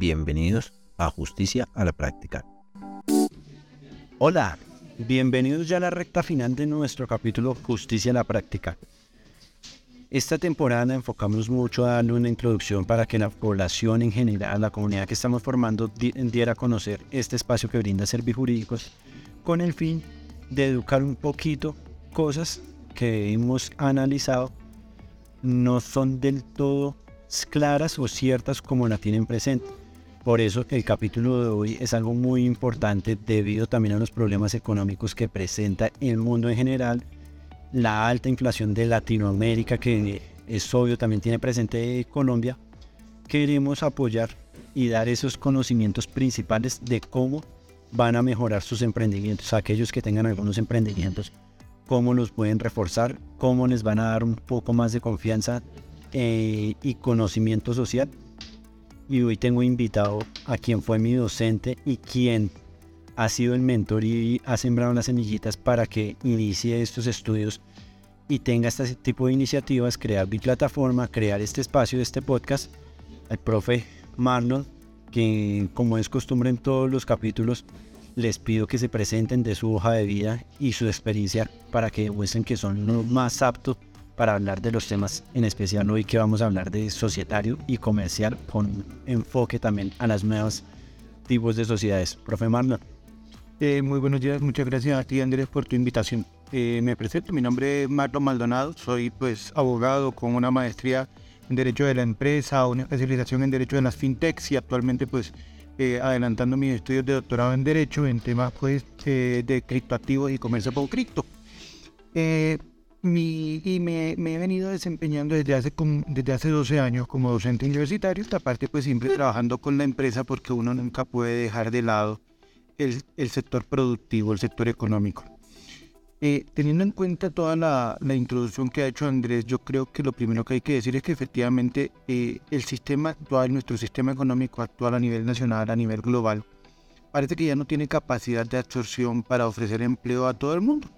Bienvenidos a Justicia a la Práctica. Hola, bienvenidos ya a la recta final de nuestro capítulo Justicia a la Práctica. Esta temporada enfocamos mucho a darle una introducción para que la población en general, la comunidad que estamos formando, diera a conocer este espacio que brinda servicios jurídicos con el fin de educar un poquito cosas que hemos analizado no son del todo claras o ciertas como la tienen presente. Por eso el capítulo de hoy es algo muy importante debido también a los problemas económicos que presenta el mundo en general, la alta inflación de Latinoamérica que es obvio también tiene presente Colombia. Queremos apoyar y dar esos conocimientos principales de cómo van a mejorar sus emprendimientos, aquellos que tengan algunos emprendimientos, cómo los pueden reforzar, cómo les van a dar un poco más de confianza eh, y conocimiento social. Y hoy tengo invitado a quien fue mi docente y quien ha sido el mentor y ha sembrado las semillitas para que inicie estos estudios y tenga este tipo de iniciativas, crear mi plataforma, crear este espacio, este podcast, el profe Marlon, que como es costumbre en todos los capítulos, les pido que se presenten de su hoja de vida y su experiencia para que demuestren que son los más aptos para hablar de los temas, en especial hoy que vamos a hablar de societario y comercial con enfoque también a las nuevas tipos de sociedades. Profe Marlon. Eh, muy buenos días, muchas gracias a ti Andrés por tu invitación. Eh, me presento, mi nombre es Marlon Maldonado, soy pues abogado con una maestría en Derecho de la Empresa, una especialización en Derecho de las FinTechs y actualmente pues eh, adelantando mis estudios de doctorado en Derecho en temas pues de criptoactivos y comercio por cripto y me, he venido desempeñando desde hace, desde hace 12 años como docente universitario, esta parte pues siempre trabajando con la empresa porque uno nunca puede dejar de lado el, sector productivo, el sector económico. Eh, teniendo en cuenta toda la, introducción que ha hecho Andrés, yo creo que lo primero que hay que decir es que efectivamente eh, el sistema actual, nuestro sistema económico actual a nivel nacional, a nivel global, parece que ya no tiene capacidad de absorción para ofrecer empleo a todo el mundo.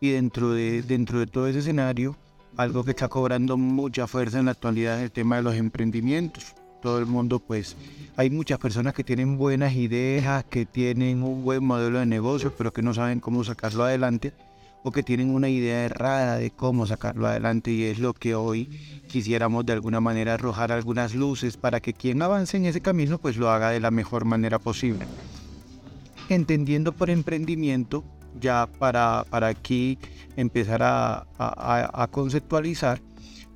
Y dentro de, dentro de todo ese escenario, algo que está cobrando mucha fuerza en la actualidad es el tema de los emprendimientos. Todo el mundo, pues, hay muchas personas que tienen buenas ideas, que tienen un buen modelo de negocio, pero que no saben cómo sacarlo adelante o que tienen una idea errada de cómo sacarlo adelante y es lo que hoy quisiéramos de alguna manera arrojar algunas luces para que quien avance en ese camino pues lo haga de la mejor manera posible. Entendiendo por emprendimiento ya para, para aquí empezar a, conceptualizar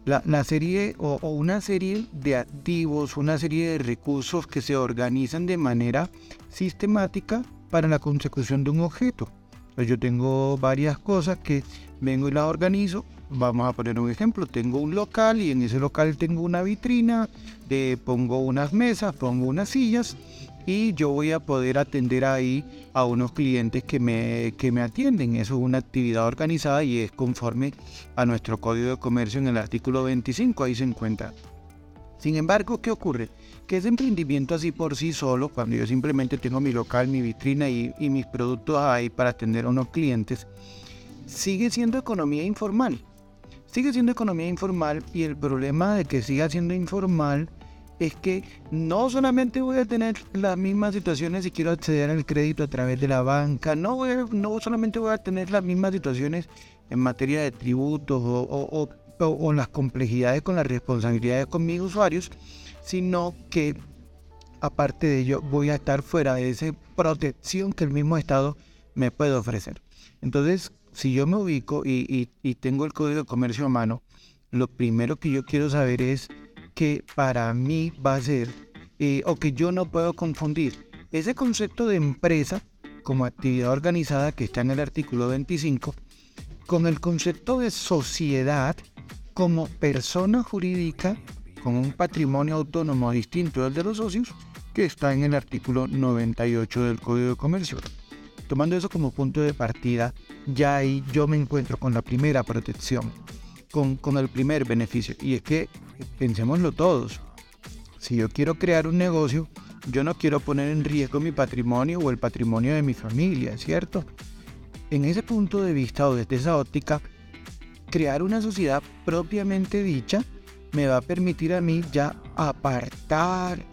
la, serie o, una serie de activos, una serie de recursos que se organizan de manera sistemática para la consecución de un objeto. Pues yo tengo varias cosas que vengo y las organizo. Vamos a poner un ejemplo. Tengo un local y en ese local tengo una vitrina, de, pongo unas mesas, pongo unas sillas y yo voy a poder atender ahí a unos clientes que me, que me atienden. Eso es una actividad organizada y es conforme a nuestro código de comercio en el artículo 25, ahí se encuentra. Sin embargo, ¿qué ocurre? Que ese emprendimiento así por sí solo, cuando yo simplemente tengo mi local, mi vitrina y, y mis productos ahí para atender a unos clientes, sigue siendo economía informal. Sigue siendo economía informal y el problema de que siga siendo informal es que no solamente voy a tener las mismas situaciones si quiero acceder al crédito a través de la banca, no, no solamente voy a tener las mismas situaciones en materia de tributos o, o, las complejidades con las responsabilidades con mis usuarios, sino que aparte de ello voy a estar fuera de esa protección que el mismo Estado me puede ofrecer. Entonces, si yo me ubico y, y tengo el código de comercio a mano, lo primero que yo quiero saber es que para mí va a ser, eh, o que yo no puedo confundir, ese concepto de empresa como actividad organizada que está en el artículo 25, con el concepto de sociedad como persona jurídica con un patrimonio autónomo distinto del de los socios, que está en el artículo 98 del Código de Comercio. Tomando eso como punto de partida, ya ahí yo me encuentro con la primera protección con, el primer beneficio. Y es que, pensémoslo todos, si yo quiero crear un negocio, yo no quiero poner en riesgo mi patrimonio o el patrimonio de mi familia, ¿cierto? En ese punto de vista o desde esa óptica, crear una sociedad propiamente dicha me va a permitir a mí ya apartar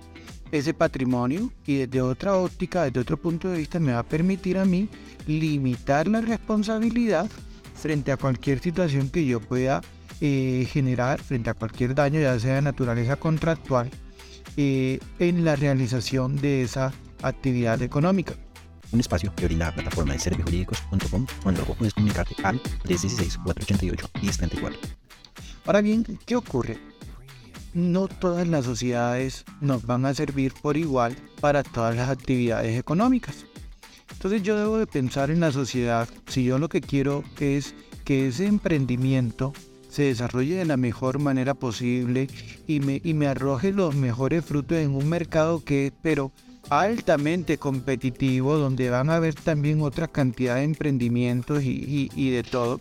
ese patrimonio y desde otra óptica, desde otro punto de vista, me va a permitir a mí limitar la responsabilidad frente a cualquier situación que yo pueda eh, generar, frente a cualquier daño, ya sea de naturaleza contractual, eh, en la realización de esa actividad económica. Un espacio que brinda la plataforma de servijurídicos.com cuando puedes comunicarte al 316-488-1034. Ahora bien, ¿qué ocurre? no todas las sociedades nos van a servir por igual para todas las actividades económicas. Entonces yo debo de pensar en la sociedad, si yo lo que quiero es que ese emprendimiento se desarrolle de la mejor manera posible y me, arroje los mejores frutos en un mercado que es pero altamente competitivo, donde van a haber también otra cantidad de emprendimientos y, de todo.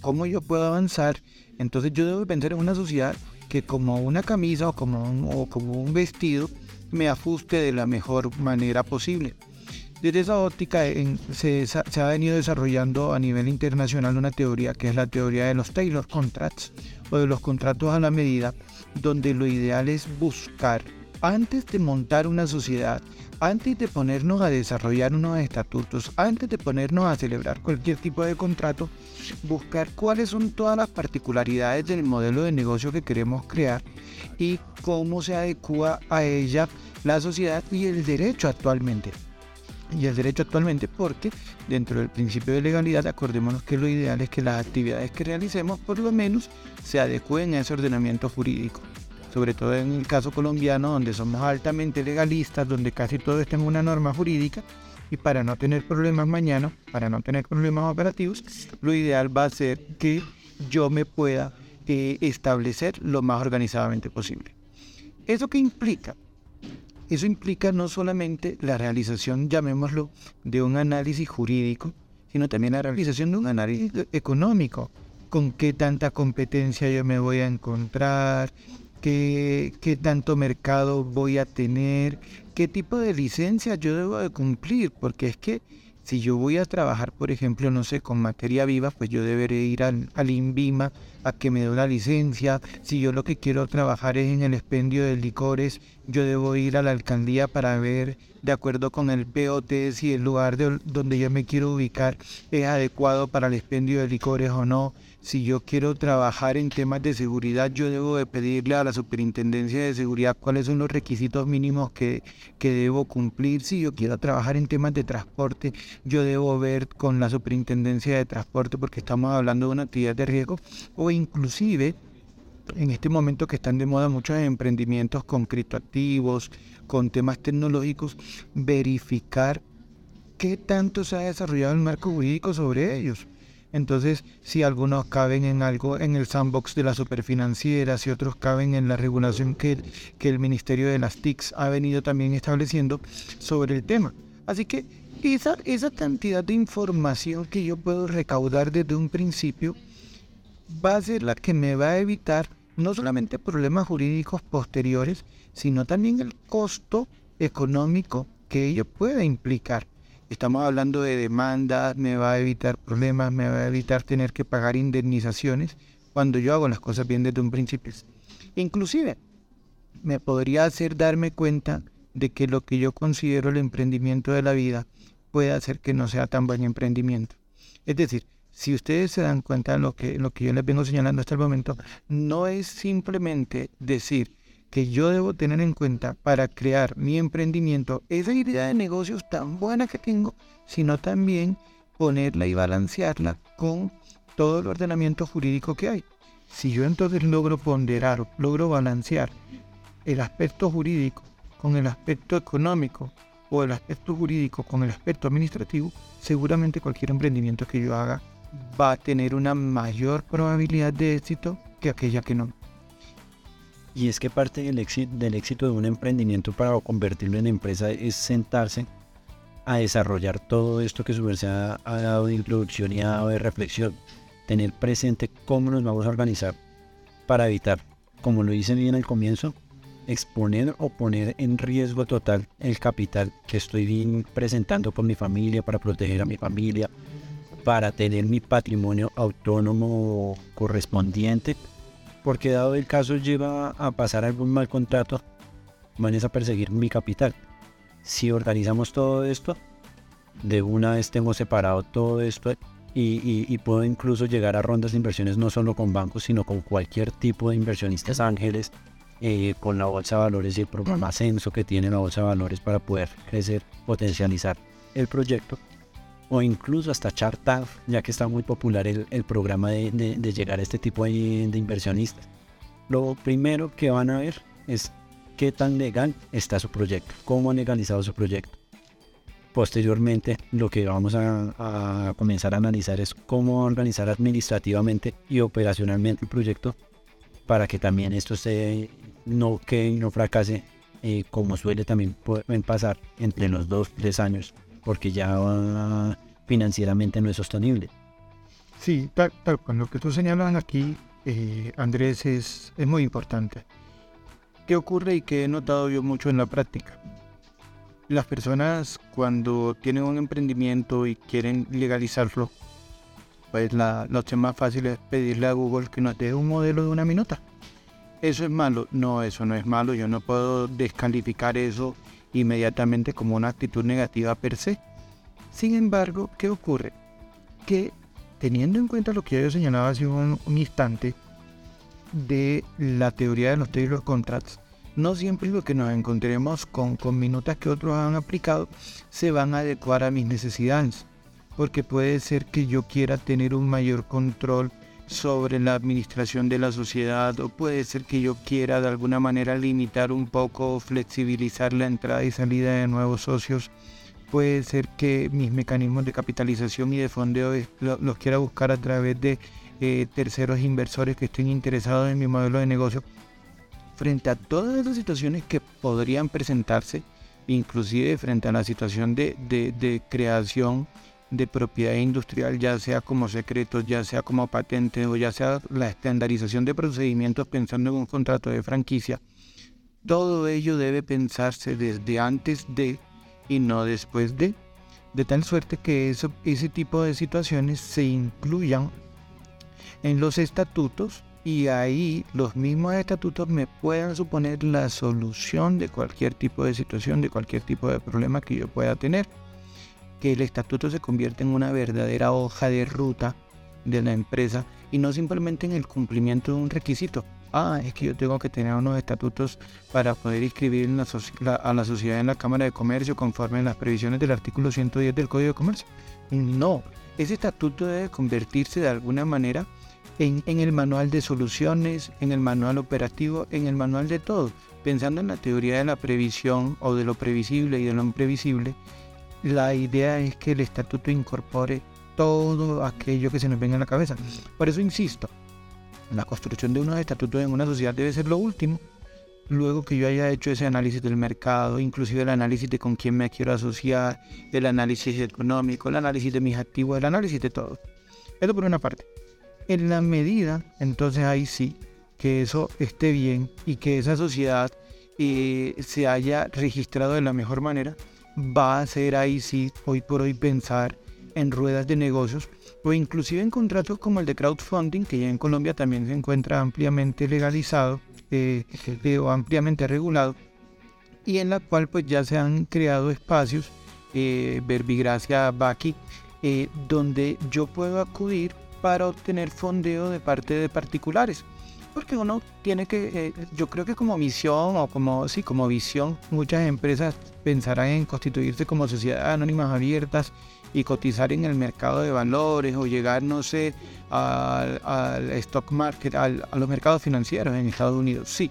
¿Cómo yo puedo avanzar? Entonces yo debo pensar en una sociedad que como una camisa o como un vestido me ajuste de la mejor manera posible. Desde esa óptica se, se, ha venido desarrollando a nivel internacional una teoría que es la teoría de los Taylor Contracts o de los contratos a la medida, donde lo ideal es buscar, antes de montar una sociedad, antes de ponernos a desarrollar unos estatutos, antes de ponernos a celebrar cualquier tipo de contrato, buscar cuáles son todas las particularidades del modelo de negocio que queremos crear y cómo se adecua a ella la sociedad y el derecho actualmente. Y el derecho actualmente porque dentro del principio de legalidad acordémonos que lo ideal es que las actividades que realicemos por lo menos se adecúen a ese ordenamiento jurídico sobre todo en el caso colombiano, donde somos altamente legalistas, donde casi todo está una norma jurídica, y para no tener problemas mañana, para no tener problemas operativos, lo ideal va a ser que yo me pueda eh, establecer lo más organizadamente posible. ¿Eso qué implica? Eso implica no solamente la realización, llamémoslo, de un análisis jurídico, sino también la realización de un análisis económico. Con qué tanta competencia yo me voy a encontrar, qué, tanto mercado voy a tener, qué tipo de licencia yo debo de cumplir, porque es que si yo voy a trabajar, por ejemplo, no sé, con materia viva, pues yo deberé ir al, INVIMA a que me dé una licencia. Si yo lo que quiero trabajar es en el expendio de licores, yo debo ir a la alcaldía para ver, de acuerdo con el POT, si el lugar donde yo me quiero ubicar es adecuado para el expendio de licores o no si yo quiero trabajar en temas de seguridad, yo debo de pedirle a la Superintendencia de Seguridad cuáles son los requisitos mínimos que, que debo cumplir. Si yo quiero trabajar en temas de transporte, yo debo ver con la Superintendencia de Transporte porque estamos hablando de una actividad de riesgo o inclusive en este momento que están de moda muchos emprendimientos con criptoactivos, con temas tecnológicos, verificar qué tanto se ha desarrollado el marco jurídico sobre ellos. Entonces, si algunos caben en algo en el sandbox de la superfinanciera, si otros caben en la regulación que, que el Ministerio de las TICs ha venido también estableciendo sobre el tema. Así que esa, esa cantidad de información que yo puedo recaudar desde un principio va a ser la que me va a evitar no solamente problemas jurídicos posteriores, sino también el costo económico que ello puede implicar. Estamos hablando de demandas, me va a evitar problemas, me va a evitar tener que pagar indemnizaciones cuando yo hago las cosas bien desde un principio. Inclusive, me podría hacer darme cuenta de que lo que yo considero el emprendimiento de la vida puede hacer que no sea tan buen emprendimiento. Es decir, si ustedes se dan cuenta de lo que, lo que yo les vengo señalando hasta el momento, no es simplemente decir, que yo debo tener en cuenta para crear mi emprendimiento, esa idea de negocios tan buena que tengo, sino también ponerla y balancearla con todo el ordenamiento jurídico que hay. Si yo entonces logro ponderar, logro balancear el aspecto jurídico con el aspecto económico o el aspecto jurídico con el aspecto administrativo, seguramente cualquier emprendimiento que yo haga va a tener una mayor probabilidad de éxito que aquella que no. Y es que parte del éxito, del éxito de un emprendimiento para convertirlo en empresa es sentarse a desarrollar todo esto que su ha, ha dado de introducción y ha dado de reflexión. Tener presente cómo nos vamos a organizar para evitar, como lo hice bien al comienzo, exponer o poner en riesgo total el capital que estoy presentando por mi familia, para proteger a mi familia, para tener mi patrimonio autónomo correspondiente porque dado el caso lleva a pasar algún mal contrato, van a perseguir mi capital. Si organizamos todo esto, de una vez tengo separado todo esto y, puedo incluso llegar a rondas de inversiones no solo con bancos, sino con cualquier tipo de inversionistas ángeles, eh, con la bolsa de valores y el programa Ascenso que tiene la bolsa de valores para poder crecer, potencializar el proyecto, o incluso hasta Chartaf, ya que está muy popular el, programa de, llegar a este tipo de, de inversionistas. Lo primero que van a ver es qué tan legal está su proyecto, cómo han legalizado su proyecto Posteriormente, lo que vamos a, comenzar a analizar es cómo organizar administrativamente y operacionalmente el proyecto para que también esto se no que no fracase, eh, como suele también pasar entre los dos tres años, porque ya financieramente no es sostenible. Sí, tal, tal cual. Lo que tú señalas aquí, eh, Andrés, es, es muy importante. ¿Qué ocurre y que he notado yo mucho en la práctica? Las personas cuando tienen un emprendimiento y quieren legalizarlo, pues la, opción más fácil es pedirle a Google que nos dé un modelo de una minuta. ¿Eso es malo? No, eso no es malo. Yo no puedo descalificar eso inmediatamente como una actitud negativa per se. Sin embargo, ¿qué ocurre? Que teniendo en cuenta lo que yo señalaba hace un, instante de la teoría de los Taylor Contracts, no siempre lo que nos encontremos con, con minutas que otros han aplicado se van a adecuar a mis necesidades, porque puede ser que yo quiera tener un mayor control sobre la administración de la sociedad o puede ser que yo quiera de alguna manera limitar un poco, flexibilizar la entrada y salida de nuevos socios. Puede ser que mis mecanismos de capitalización y de fondeo los quiera buscar a través de eh, terceros inversores que estén interesados en mi modelo de negocio frente a todas esas situaciones que podrían presentarse, inclusive frente a la situación de, creación de propiedad industrial, ya sea como secretos, ya sea como patentes o ya sea la estandarización de procedimientos pensando en un contrato de franquicia, todo ello debe pensarse desde antes de y no después de, de tal suerte que eso, ese tipo de situaciones se incluyan en los estatutos y ahí los mismos estatutos me puedan suponer la solución de cualquier tipo de situación, de cualquier tipo de problema que yo pueda tener. Que el estatuto se convierta en una verdadera hoja de ruta de la empresa y no simplemente en el cumplimiento de un requisito. Ah, es que yo tengo que tener unos estatutos para poder inscribir a la sociedad en la Cámara de Comercio conforme a las previsiones del artículo 110 del Código de Comercio. No, ese estatuto debe convertirse de alguna manera en, el manual de soluciones, en el manual operativo, en el manual de todo. Pensando en la teoría de la previsión o de lo previsible y de lo imprevisible, la idea es que el estatuto incorpore todo aquello que se nos venga en la cabeza. Por eso insisto, la construcción de unos estatutos en una sociedad debe ser lo último. Luego que yo haya hecho ese análisis del mercado, inclusive el análisis de con quién me quiero asociar, el análisis económico, el análisis de mis activos, el análisis de todo. Esto por una parte. En la medida, entonces ahí sí, que eso esté bien y que esa sociedad eh, se haya registrado de la mejor manera, va a ser ahí sí, hoy por hoy, pensar en ruedas de negocios o inclusive en contratos como el de crowdfunding, que ya en Colombia también se encuentra ampliamente legalizado eh, eh, o ampliamente regulado, y en la cual pues ya se han creado espacios, eh, Verbigracia, Baki, donde yo puedo acudir para obtener fondeo de parte de particulares. Porque uno tiene que, eh, yo creo que como misión o como, sí, como visión, muchas empresas pensarán en constituirse como sociedades anónimas abiertas y cotizar en el mercado de valores o llegar, no sé, al, stock market, a los mercados financieros en Estados Unidos. Sí,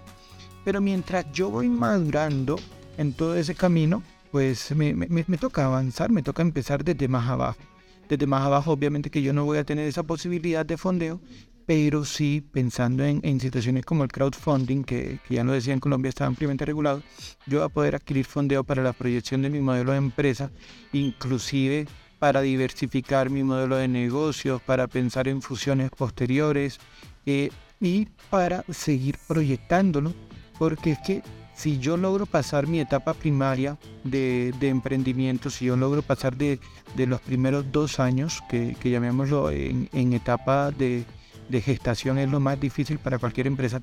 pero mientras yo voy madurando en todo ese camino, pues me, me toca avanzar, me toca empezar desde más abajo desde más abajo, obviamente que yo no voy a tener esa posibilidad de fondeo, pero sí pensando en, situaciones como el crowdfunding, que, ya lo decía en Colombia está ampliamente regulado, yo voy a poder adquirir fondeo para la proyección de mi modelo de empresa, inclusive para diversificar mi modelo de negocios, para pensar en fusiones posteriores eh, y para seguir proyectándolo, porque es que si yo logro pasar mi etapa primaria de, emprendimiento, si yo logro pasar de, los primeros dos años, que, llamémoslo en, etapa de, gestación, es lo más difícil para cualquier empresa,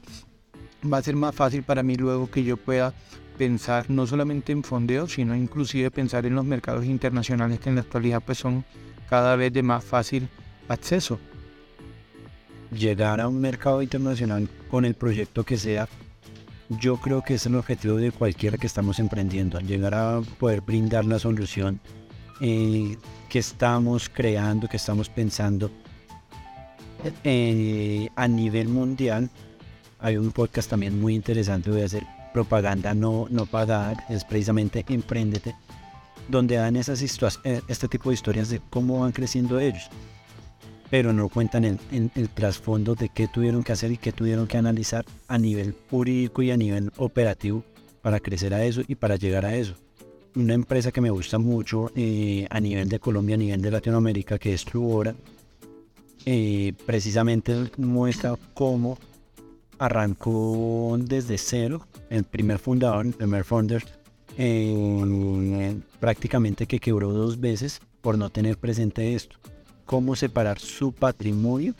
va a ser más fácil para mí luego que yo pueda pensar no solamente en fondeo, sino inclusive pensar en los mercados internacionales que en la actualidad pues son cada vez de más fácil acceso. Llegar a un mercado internacional con el proyecto que sea, yo creo que es el objetivo de cualquiera que estamos emprendiendo, llegar a poder brindar la solución eh, que estamos creando, que estamos pensando eh, a nivel mundial. Hay un podcast también muy interesante, voy a hacer propaganda no, no pagada, es precisamente Emprendete, donde dan esas eh, este tipo de historias de cómo van creciendo ellos, pero no cuentan el, el trasfondo de qué tuvieron que hacer y qué tuvieron que analizar a nivel jurídico y a nivel operativo para crecer a eso y para llegar a eso. Una empresa que me gusta mucho eh, a nivel de Colombia, a nivel de Latinoamérica, que es Truora, eh, precisamente muestra cómo arrancó desde cero, el primer fundador, el primer founder, prácticamente que quebró dos veces por no tener presente esto. Cómo separar su patrimonio,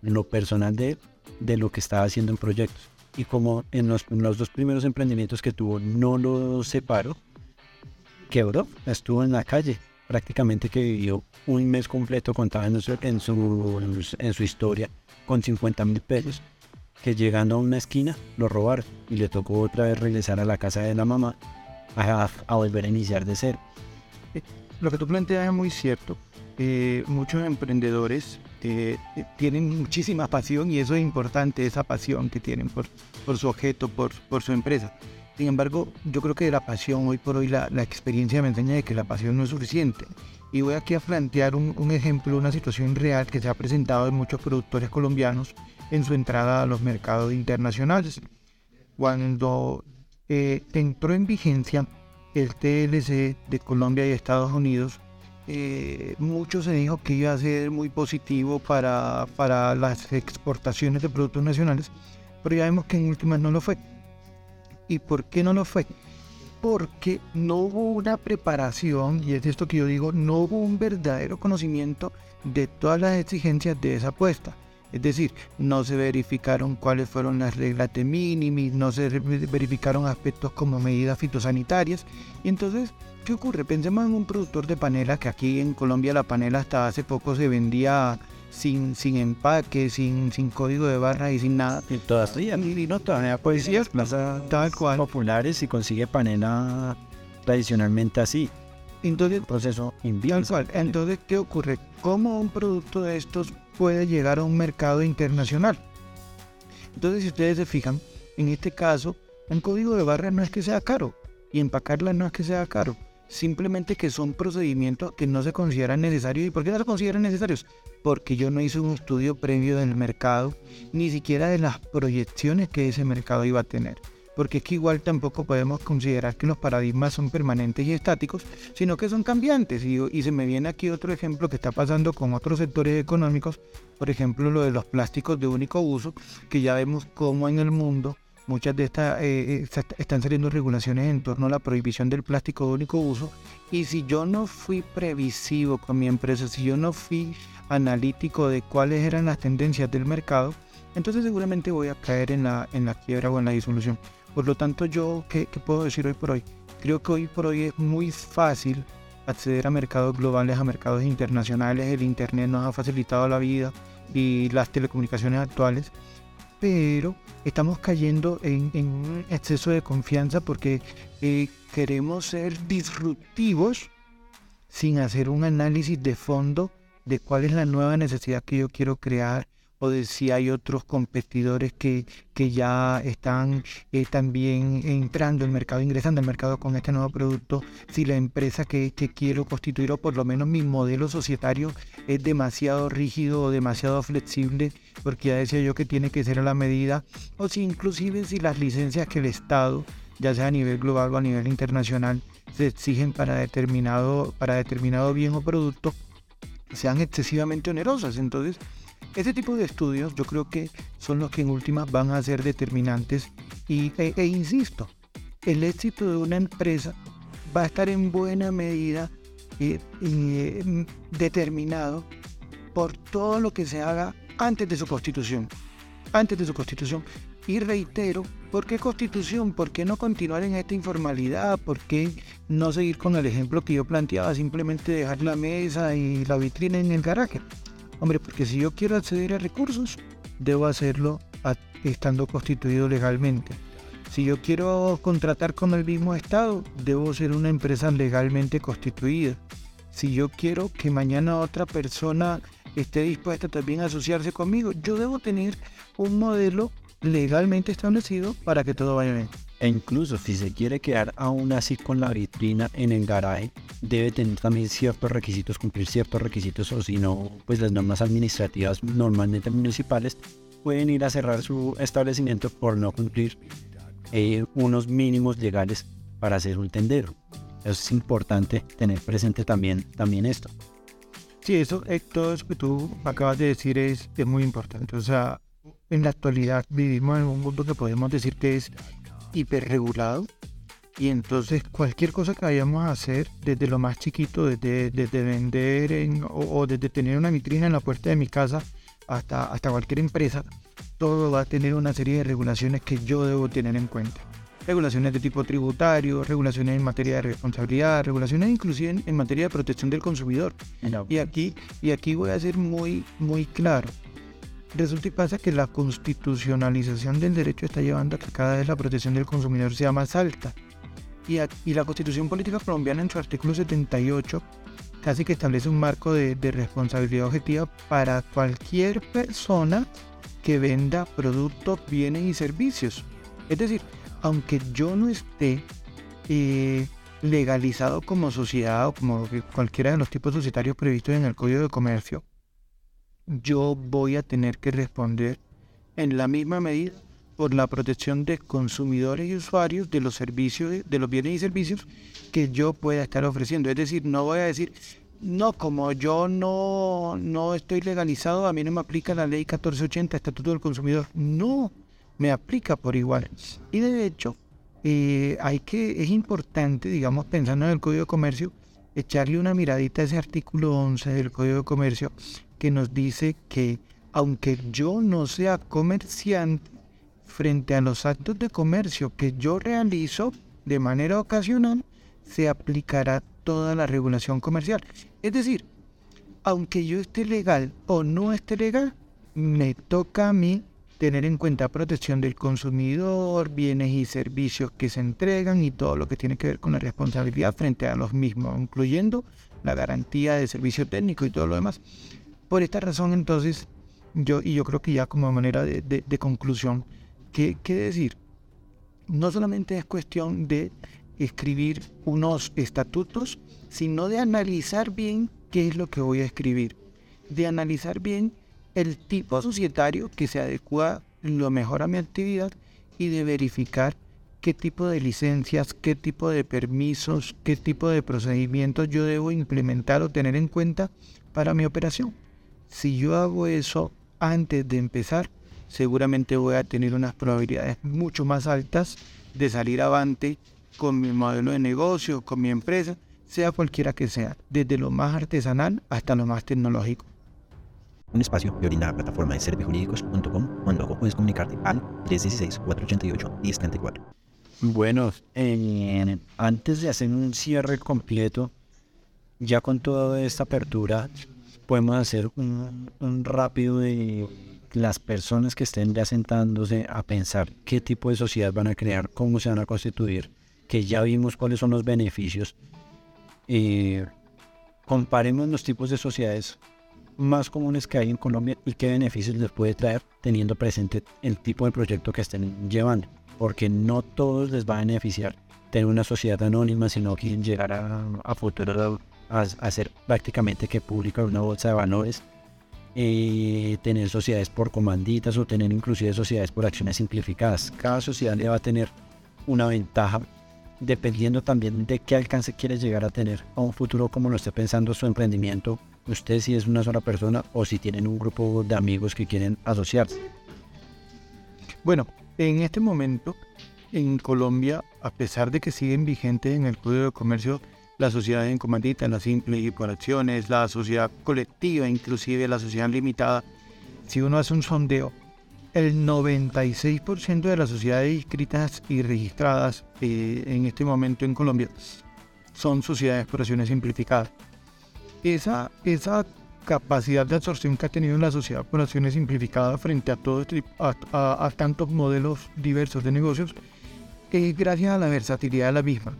lo personal de de lo que estaba haciendo en proyectos. Y como en los, dos primeros emprendimientos que tuvo no lo separó, quebró, estuvo en la calle, prácticamente que vivió un mes completo, contaba en su, en su, en su historia, con 50 mil pesos que llegando a una esquina lo robaron y le tocó otra vez regresar a la casa de la mamá a, volver a iniciar de cero. Eh, lo que tú planteas es muy cierto. Eh, muchos emprendedores eh, tienen muchísima pasión y eso es importante, esa pasión que tienen por, por su objeto, por, por su empresa. Sin embargo, yo creo que la pasión, hoy por hoy la, experiencia me enseña de que la pasión no es suficiente. Y voy aquí a plantear un, un ejemplo, una situación real que se ha presentado en muchos productores colombianos en su entrada a los mercados internacionales. Cuando eh, entró en vigencia el TLC de Colombia y Estados Unidos, eh, mucho se dijo que iba a ser muy positivo para, para las exportaciones de productos nacionales, pero ya vemos que en últimas no lo fue. ¿Y por qué no lo fue? Porque no hubo una preparación, y es esto que yo digo, no hubo un verdadero conocimiento de todas las exigencias de esa apuesta. Es decir, no se verificaron cuáles fueron las reglas de minimis, no se verificaron aspectos como medidas fitosanitarias. Y entonces, ¿qué ocurre? Pensemos en un productor de panela, que aquí en Colombia la panela hasta hace poco se vendía sin, sin empaque, sin, sin código de barra y sin nada. Y todavía, y no todavía poesías, tal cual. populares y consigue panela tradicionalmente así. Entonces, proceso inviable. Entonces, ¿qué ocurre? ¿Cómo un producto de estos puede llegar a un mercado internacional. Entonces, si ustedes se fijan, en este caso, un código de barra no es que sea caro y empacarla no es que sea caro, simplemente que son procedimientos que no se consideran necesarios. ¿Y por qué no se consideran necesarios? Porque yo no hice un estudio previo del mercado, ni siquiera de las proyecciones que ese mercado iba a tener porque es que igual tampoco podemos considerar que los paradigmas son permanentes y estáticos, sino que son cambiantes. Y, se me viene aquí otro ejemplo que está pasando con otros sectores económicos, por ejemplo lo de los plásticos de único uso, que ya vemos cómo en el mundo muchas de estas eh, eh, están saliendo regulaciones en torno a la prohibición del plástico de único uso. Y si yo no fui previsivo con mi empresa, si yo no fui analítico de cuáles eran las tendencias del mercado, entonces seguramente voy a caer en la, en la quiebra o en la disolución. Por lo tanto, yo, ¿qué, puedo decir hoy por hoy? Creo que hoy por hoy es muy fácil acceder a mercados globales, a mercados internacionales. El Internet nos ha facilitado la vida y las telecomunicaciones actuales. Pero estamos cayendo en, un exceso de confianza porque eh, queremos ser disruptivos sin hacer un análisis de fondo de cuál es la nueva necesidad que yo quiero crear, o de si hay otros competidores que, que ya están eh, también entrando al mercado, ingresando al mercado con este nuevo producto, si la empresa que, que quiero constituir o por lo menos mi modelo societario es demasiado rígido o demasiado flexible, porque ya decía yo que tiene que ser a la medida, o si inclusive si las licencias que el Estado, ya sea a nivel global o a nivel internacional, se exigen para determinado, para determinado bien o producto, sean excesivamente onerosas. Entonces, ese tipo de estudios yo creo que son los que en últimas van a ser determinantes y, e, e, insisto, el éxito de una empresa va a estar en buena medida eh, eh, determinado por todo lo que se haga antes de su constitución. Antes de su constitución, Y reitero, ¿por qué constitución? ¿Por qué no continuar en esta informalidad? ¿Por qué no seguir con el ejemplo que yo planteaba, simplemente dejar la mesa y la vitrina en el garaje? Hombre, porque si yo quiero acceder a recursos, debo hacerlo estando constituido legalmente. Si yo quiero contratar con el mismo Estado, debo ser una empresa legalmente constituida. Si yo quiero que mañana otra persona esté dispuesta también a asociarse conmigo, yo debo tener un modelo legalmente establecido para que todo vaya bien. E incluso si se quiere quedar aún así con la vitrina en el garaje, debe tener también ciertos requisitos, cumplir ciertos requisitos, o si no, pues las normas administrativas normalmente municipales pueden ir a cerrar su establecimiento por no cumplir eh, unos mínimos legales para hacer un tendero. Es importante tener presente también, también esto. Sí, eso, eh, todo eso que tú acabas de decir es, es muy importante. O sea, en la actualidad vivimos en un mundo que podemos decir que es hiperregulado y entonces cualquier cosa que vayamos a hacer, desde lo más chiquito, desde, desde vender o, desde tener una vitrina en la puerta de mi casa hasta, hasta cualquier empresa, todo va a tener una serie de regulaciones que yo debo tener en cuenta. Regulaciones de tipo tributario, regulaciones en materia de responsabilidad, regulaciones inclusive en, materia de protección del consumidor. Y aquí, y aquí voy a ser muy, muy claro. Resulta y pasa que la constitucionalización del derecho está llevando a que cada vez la protección del consumidor sea más alta. Y, la Constitución Política Colombiana en su artículo 78 casi que establece un marco de, de responsabilidad objetiva para cualquier persona que venda productos, bienes y servicios. Es decir, aunque yo no esté eh, legalizado como sociedad o como cualquiera de los tipos societarios previstos en el Código de Comercio, yo voy a tener que responder en la misma medida por la protección de consumidores y usuarios de los servicios, de los bienes y servicios que yo pueda estar ofreciendo. Es decir, no voy a decir, no, como yo no, no estoy legalizado, a mí no me aplica la ley 1480, Estatuto del Consumidor. No, me aplica por igual. Y de hecho, eh, hay que, es importante, digamos, pensando en el Código de Comercio, echarle una miradita a ese artículo 11 del Código de Comercio que nos dice que aunque yo no sea comerciante, frente a los actos de comercio que yo realizo de manera ocasional, se aplicará toda la regulación comercial. Es decir, aunque yo esté legal o no esté legal, me toca a mí tener en cuenta protección del consumidor, bienes y servicios que se entregan y todo lo que tiene que ver con la responsabilidad frente a los mismos, incluyendo la garantía de servicio técnico y todo lo demás. Por esta razón, entonces, yo, y yo creo que ya como manera de, conclusión, ¿qué, ¿qué decir? No solamente es cuestión de escribir unos estatutos, sino de analizar bien qué es lo que voy a escribir, de analizar bien el tipo societario que se adecua lo mejor a mi actividad y de verificar qué tipo de licencias, qué tipo de permisos, qué tipo de procedimientos yo debo implementar o tener en cuenta para mi operación. Si yo hago eso antes de empezar, seguramente voy a tener unas probabilidades mucho más altas de salir avante con mi modelo de negocio, con mi empresa, sea cualquiera que sea, desde lo más artesanal hasta lo más tecnológico. Un espacio que brinda la plataforma de servijurídicos.com o luego puedes comunicarte al 316-488-1034. Bueno, eh, antes de hacer un cierre completo, ya con toda esta apertura, podemos hacer un, rápido de las personas que estén ya sentándose a pensar qué tipo de sociedad van a crear, cómo se van a constituir, que ya vimos cuáles son los beneficios. Eh, comparemos los tipos de sociedades más comunes que hay en Colombia y qué beneficios les puede traer teniendo presente el tipo de proyecto que estén llevando, porque no todos les va a beneficiar tener una sociedad anónima, sino que llegar a, a futuro hacer prácticamente que publicar una bolsa de valores, eh, tener sociedades por comanditas o tener inclusive sociedades por acciones simplificadas. Cada sociedad le va a tener una ventaja dependiendo también de qué alcance quiere llegar a tener a un futuro como lo esté pensando su emprendimiento. Usted si es una sola persona o si tienen un grupo de amigos que quieren asociarse. Bueno, en este momento en Colombia, a pesar de que siguen vigentes en el Código de Comercio la sociedad en comandita, la simple y por acciones, la sociedad colectiva, inclusive la sociedad limitada. Si uno hace un sondeo el 96% de las sociedades inscritas y registradas eh, en este momento en Colombia son sociedades por acciones simplificadas. Esa, esa capacidad de absorción que ha tenido la sociedad por acciones simplificadas frente a, todo este a, tantos modelos diversos de negocios es gracias a la versatilidad de la misma.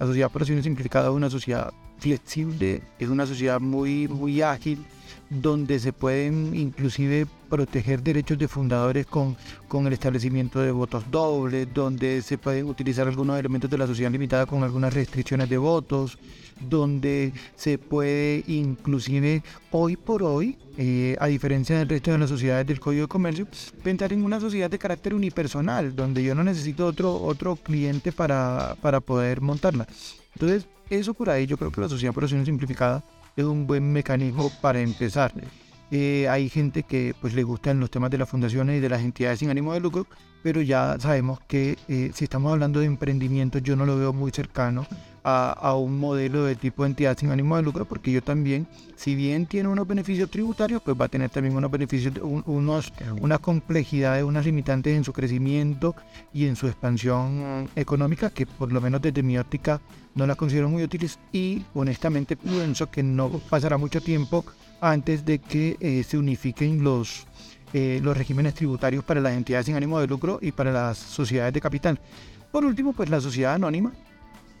La sociedad por simplificada es una sociedad flexible, es una sociedad muy, muy ágil, donde se pueden inclusive proteger derechos de fundadores con, con el establecimiento de votos dobles, donde se pueden utilizar algunos elementos de la sociedad limitada con algunas restricciones de votos, donde se puede inclusive hoy por hoy, eh, a diferencia del resto de las sociedades del Código de Comercio, pensar en una sociedad de carácter unipersonal, donde yo no necesito otro, otro cliente para, para poder montarla. Entonces, eso por ahí yo creo que la sociedad por acción simplificada es un buen mecanismo para empezar. Eh, hay gente que pues le gustan los temas de las fundaciones y de las entidades sin ánimo de lucro, pero ya sabemos que eh, si estamos hablando de emprendimiento yo no lo veo muy cercano a, un modelo de tipo entidad sin ánimo de lucro, porque yo también, si bien tiene unos beneficios tributarios, pues va a tener también unos beneficios, unos, unas complejidades, unas limitantes en su crecimiento y en su expansión económica, que por lo menos desde mi óptica no las considero muy útiles y honestamente pienso que no pasará mucho tiempo antes de que eh, se unifiquen los, eh, los regímenes tributarios para las entidades sin ánimo de lucro y para las sociedades de capital. Por último, pues la sociedad anónima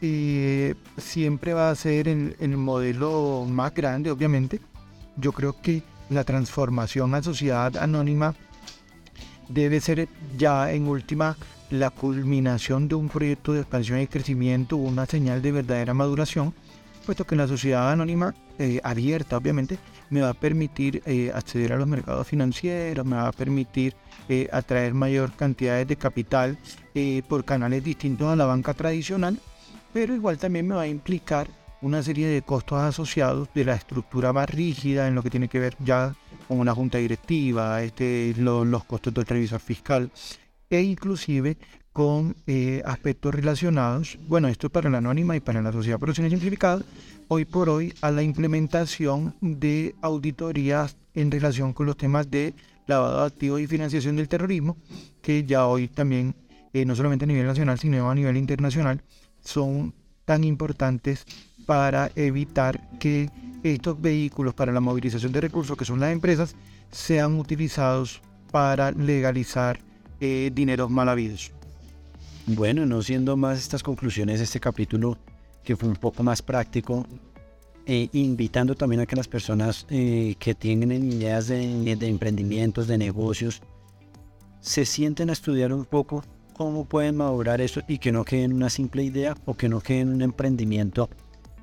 eh, siempre va a ser el, el, modelo más grande, obviamente. Yo creo que la transformación a sociedad anónima debe ser ya en última la culminación de un proyecto de expansión y crecimiento, una señal de verdadera maduración, puesto que la sociedad anónima eh, abierta, obviamente, me va a permitir eh, acceder a los mercados financieros, me va a permitir atraer mayor cantidad de capital por canales distintos a la banca tradicional, pero igual también me va a implicar una serie de costos asociados de la estructura más rígida en lo que tiene que ver ya con una junta directiva, este, los costos del revisor fiscal e inclusive con eh, aspectos relacionados, bueno, esto es para la anónima y para la sociedad por acciones simplificadas, hoy por hoy a la implementación de auditorías en relación con los temas de lavado de activos y financiación del terrorismo, que ya hoy también, eh, no solamente a nivel nacional, sino a nivel internacional, son tan importantes para evitar que estos vehículos para la movilización de recursos, que son las empresas, sean utilizados para legalizar eh, dineros mal habidos. Bueno, no siendo más estas conclusiones este capítulo, que fue un poco más práctico, eh, invitando también a que las personas eh, que tienen ideas de, de, emprendimientos, de negocios, se sienten a estudiar un poco cómo pueden madurar eso y que no quede en una simple idea o que no quede en un emprendimiento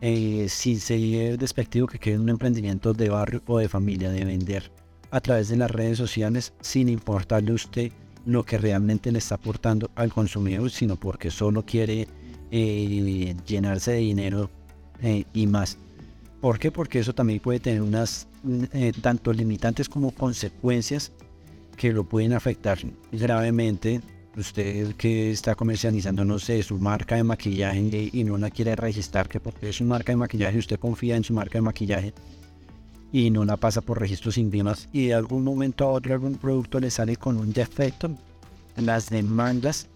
eh, sin ser despectivo, que quede en un emprendimiento de barrio o de familia, de vender a través de las redes sociales sin importarle a usted lo que realmente le está aportando al consumidor, sino porque solo quiere eh, llenarse de dinero eh, y más. ¿Por qué? Porque eso también puede tener unas eh, tanto limitantes como consecuencias que lo pueden afectar gravemente. Usted que está comercializando, no sé, su marca de maquillaje y no la quiere registrar, que porque es su marca de maquillaje, usted confía en su marca de maquillaje y no la pasa por registros indígenas y de algún momento a otro algún producto le sale con un defecto, las demandas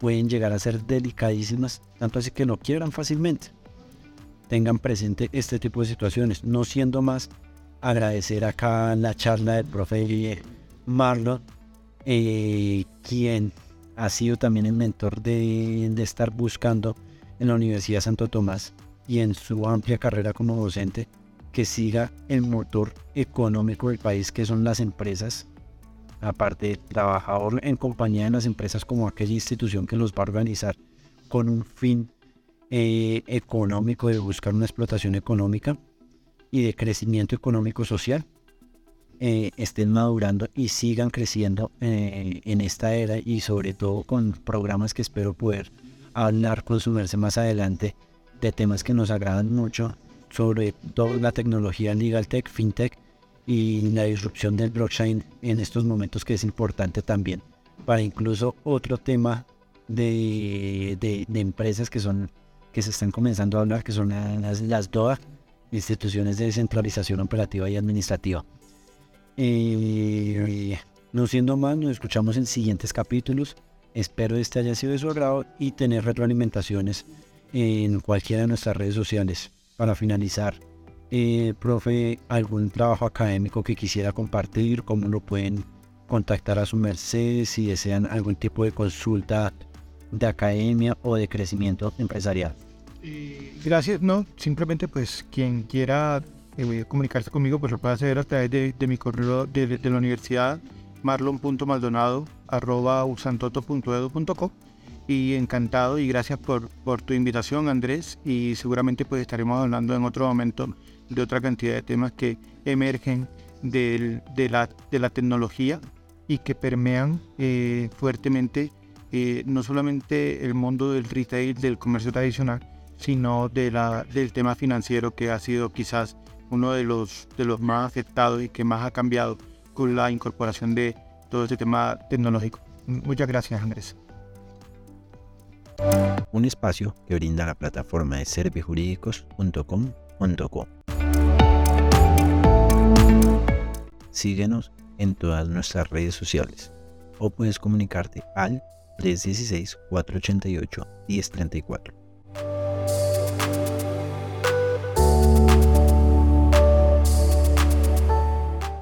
pueden llegar a ser delicadísimas, tanto así que no quieran fácilmente. Tengan presente este tipo de situaciones, no siendo más agradecer acá la charla del profe Marlon, eh, quien ha sido también el mentor de, estar buscando en la Universidad Santo Tomás y en su amplia carrera como docente que siga el motor económico del país, que son las empresas, aparte trabajador en compañía de las empresas como aquella institución que los va a organizar con un fin eh, económico de buscar una explotación económica y de crecimiento económico social, eh, estén madurando y sigan creciendo eh, en esta era y sobre todo con programas que espero poder hablar, consumirse más adelante de temas que nos agradan mucho sobre toda la tecnología legal tech, fintech y la disrupción del blockchain en estos momentos que es importante también. Para incluso otro tema de, de, empresas que son que se están comenzando a hablar que son las, las DOA instituciones de descentralización operativa y administrativa No siendo más, nos escuchamos en siguientes capítulos. Espero este haya sido de su agrado y tener retroalimentaciones en cualquiera de nuestras redes sociales. Para finalizar, eh, profe, algún trabajo académico que quisiera compartir, cómo lo pueden contactar a su merced si desean algún tipo de consulta de academia o de crecimiento empresarial. Gracias, no, simplemente pues quien quiera eh, comunicarse conmigo pues lo puede hacer a través de, mi correo de, la universidad marlon.maldonado.usantoto.edu.co y encantado y gracias por, por tu invitación Andrés y seguramente pues estaremos hablando en otro momento de otra cantidad de temas que emergen de, la, de la tecnología y que permean eh, fuertemente eh, no solamente el mundo del retail, del comercio tradicional, sino de la, del tema financiero que ha sido quizás uno de los, de los más afectados y que más ha cambiado con la incorporación de todo este tema tecnológico. Muchas gracias, Andrés. Un espacio que brinda la plataforma de servijurídicos.com.co. Síguenos en todas nuestras redes sociales o puedes comunicarte al 316-488-1034.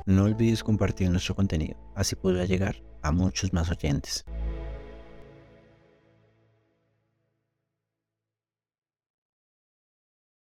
No olvides compartir nuestro contenido, así podrá llegar a muchos más oyentes.